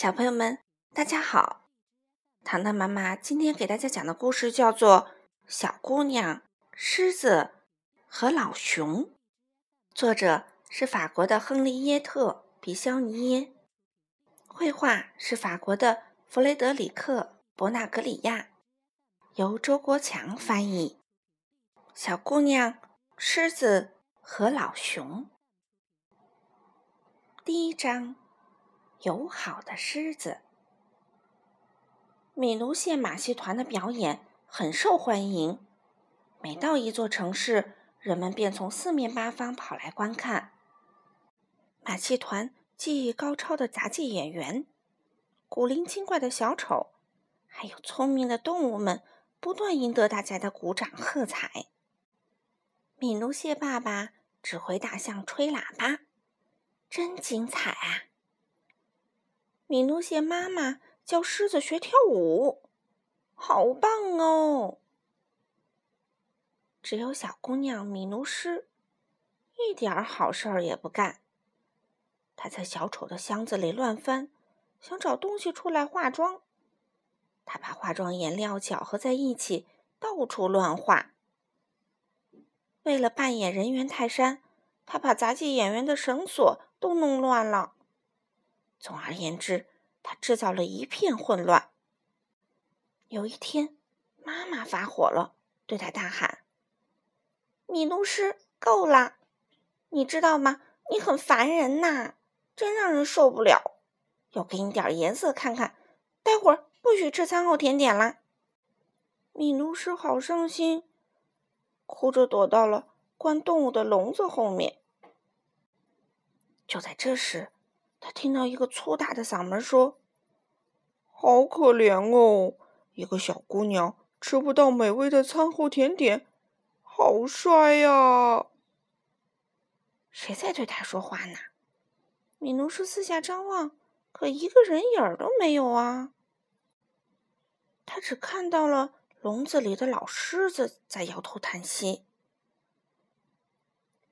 小朋友们，大家好！糖糖妈妈今天给大家讲的故事叫做《小姑娘、狮子和老熊》，作者是法国的亨利耶特·比肖尼耶，绘画是法国的弗雷德里克·伯纳格里亚，由周国强翻译。小姑娘、狮子和老熊，第一章。友好的狮子，米卢县马戏团的表演很受欢迎。每到一座城市，人们便从四面八方跑来观看。马戏团技艺高超的杂技演员、古灵精怪的小丑，还有聪明的动物们，不断赢得大家的鼓掌喝彩。米卢谢爸爸指挥大象吹喇叭，真精彩啊！米努谢妈妈教狮子学跳舞，好棒哦！只有小姑娘米努斯一点好事儿也不干。她在小丑的箱子里乱翻，想找东西出来化妆。她把化妆颜料搅和在一起，到处乱画。为了扮演人猿泰山，她把杂技演员的绳索都弄乱了。总而言之，他制造了一片混乱。有一天，妈妈发火了，对他大喊：“米露斯，够了！你知道吗？你很烦人呐，真让人受不了。要给你点颜色看看。待会儿不许吃餐后甜点啦！”米露斯好伤心，哭着躲到了关动物的笼子后面。就在这时，他听到一个粗大的嗓门说：“好可怜哦，一个小姑娘吃不到美味的餐后甜点，好帅呀！”谁在对他说话呢？米努斯四下张望，可一个人影儿都没有啊。他只看到了笼子里的老狮子在摇头叹息。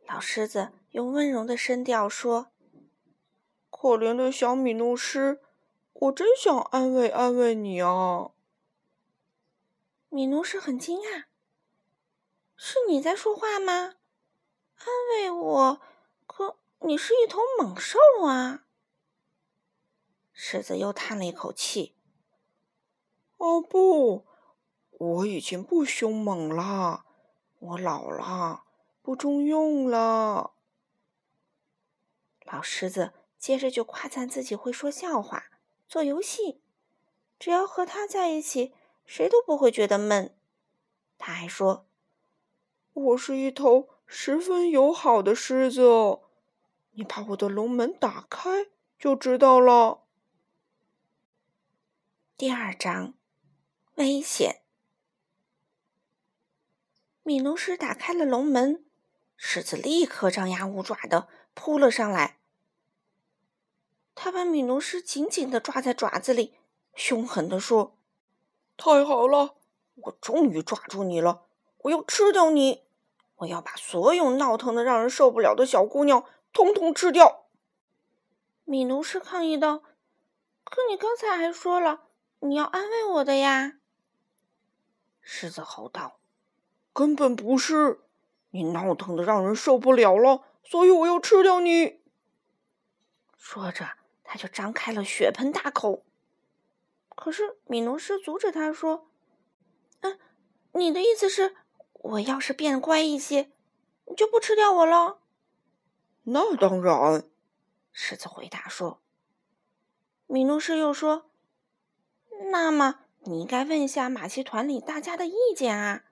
老狮子用温柔的声调说。可怜的小米诺斯，我真想安慰安慰你啊！米诺斯很惊讶：“是你在说话吗？安慰我？可你是一头猛兽啊！”狮子又叹了一口气：“哦不，我已经不凶猛了，我老了，不中用了。”老狮子。接着就夸赞自己会说笑话、做游戏，只要和他在一起，谁都不会觉得闷。他还说：“我是一头十分友好的狮子哦，你把我的笼门打开就知道了。”第二章，危险。米卢斯打开了笼门，狮子立刻张牙舞爪的扑了上来。他把米努斯紧紧的抓在爪子里，凶狠地说：“太好了，我终于抓住你了！我要吃掉你！我要把所有闹腾的让人受不了的小姑娘统统吃掉！”米努斯抗议道：“可你刚才还说了你要安慰我的呀！”狮子吼道：“根本不是，你闹腾的让人受不了了，所以我要吃掉你！”说着。他就张开了血盆大口，可是米努斯阻止他说：“嗯，你的意思是，我要是变乖一些，你就不吃掉我了？”那当然，狮子回答说。米诺斯又说：“那么你应该问一下马戏团里大家的意见啊，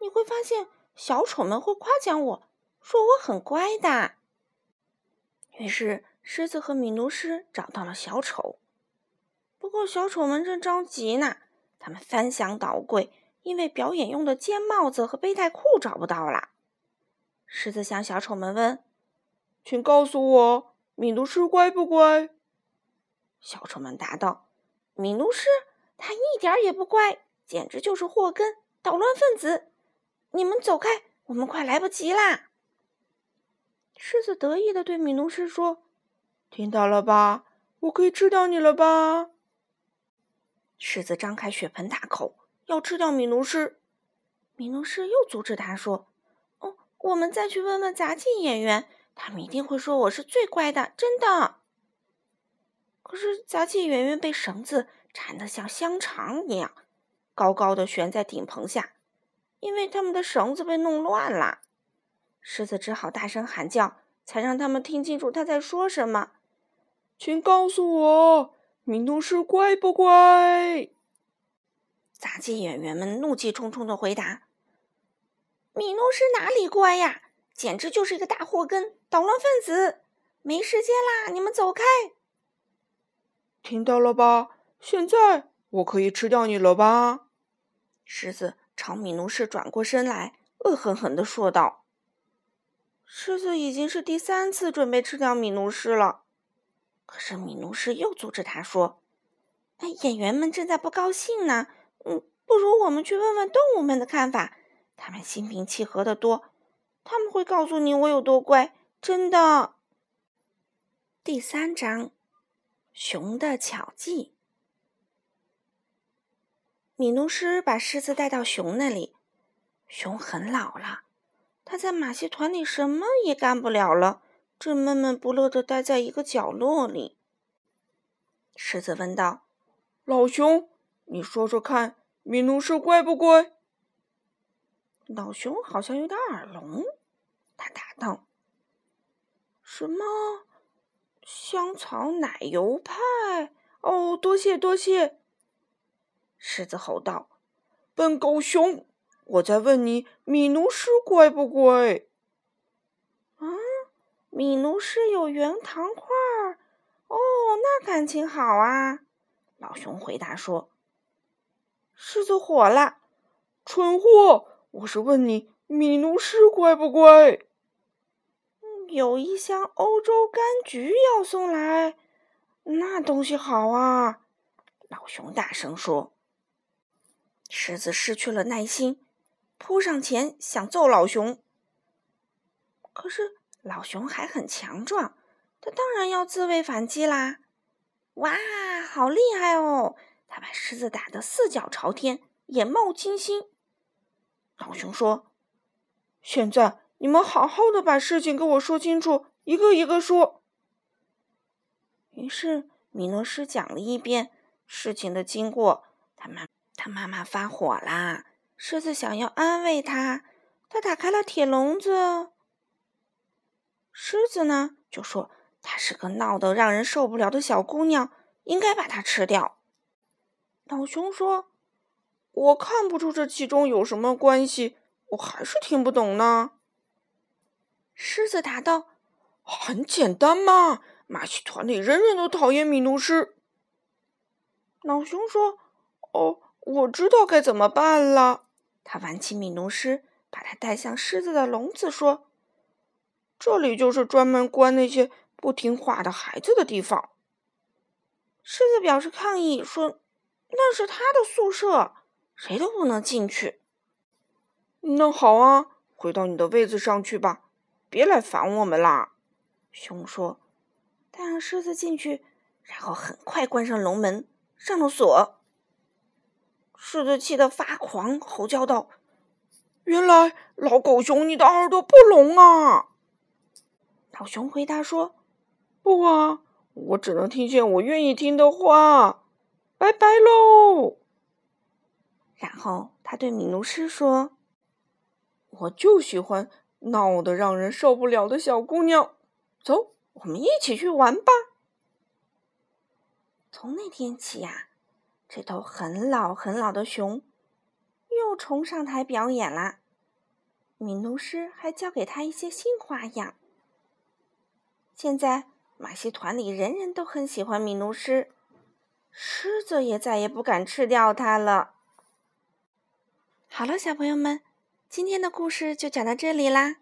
你会发现小丑们会夸奖我说我很乖的。”于是。狮子和米努斯找到了小丑，不过小丑们正着急呢。他们翻箱倒柜，因为表演用的尖帽子和背带裤找不到了。狮子向小丑们问：“请告诉我，米努斯乖不乖？”小丑们答道：“米努斯，他一点也不乖，简直就是祸根，捣乱分子！你们走开，我们快来不及啦！”狮子得意的对米努斯说。听到了吧？我可以吃掉你了吧？狮子张开血盆大口要吃掉米努斯，米努斯又阻止他说：“哦，我们再去问问杂技演员，他们一定会说我是最乖的，真的。”可是杂技演员被绳子缠得像香肠一样，高高的悬在顶棚下，因为他们的绳子被弄乱了。狮子只好大声喊叫，才让他们听清楚他在说什么。请告诉我，米诺斯乖不乖？杂技演员们怒气冲冲的回答：“米诺斯哪里乖呀？简直就是一个大祸根，捣乱分子！没时间啦，你们走开！”听到了吧？现在我可以吃掉你了吧？狮子朝米诺斯转过身来，恶狠狠地说道：“狮子已经是第三次准备吃掉米诺斯了。”可是米努斯又阻止他说：“哎，演员们正在不高兴呢。嗯，不如我们去问问动物们的看法，他们心平气和的多，他们会告诉你我有多乖，真的。”第三章。熊的巧计。米努斯把狮子带到熊那里。熊很老了，他在马戏团里什么也干不了了，正闷闷不乐的待在一个角落里。狮子问道：“老熊，你说说看，米努斯乖不乖？”老熊好像有点耳聋，他答道：“什么？”香草奶油派哦，多谢多谢！狮子吼道：“笨狗熊，我在问你，米努斯乖不乖？”啊，米奴斯有圆糖块儿哦，那感情好啊！老熊回答说。狮子火了：“蠢货！我是问你，米奴斯乖不乖？”有一箱欧洲柑橘要送来，那东西好啊！老熊大声说。狮子失去了耐心，扑上前想揍老熊。可是老熊还很强壮，他当然要自卫反击啦！哇，好厉害哦！他把狮子打得四脚朝天，眼冒金星。老熊说：“现在。”你们好好的把事情跟我说清楚，一个一个说。于是米诺斯讲了一遍事情的经过。他妈，他妈妈发火啦！狮子想要安慰他，他打开了铁笼子。狮子呢，就说她是个闹得让人受不了的小姑娘，应该把她吃掉。老熊说：“我看不出这其中有什么关系，我还是听不懂呢。”狮子答道：“很简单嘛，马戏团里人人都讨厌米努斯。”老熊说：“哦，我知道该怎么办了。”他挽起米努斯，把他带向狮子的笼子，说：“这里就是专门关那些不听话的孩子的地方。”狮子表示抗议，说：“那是他的宿舍，谁都不能进去。”那好啊，回到你的位子上去吧。别来烦我们啦！熊说：“他让狮子进去，然后很快关上笼门，上了锁。”狮子气得发狂，吼叫道：“原来老狗熊，你的耳朵不聋啊！”老熊回答说：“不啊，我只能听见我愿意听的话。拜拜喽！”然后他对米努斯说：“我就喜欢。”闹得让人受不了的小姑娘，走，我们一起去玩吧。从那天起呀，这头很老很老的熊又重上台表演啦。米努斯还教给他一些新花样。现在马戏团里人人都很喜欢米奴狮，狮子也再也不敢吃掉它了。好了，小朋友们。今天的故事就讲到这里啦。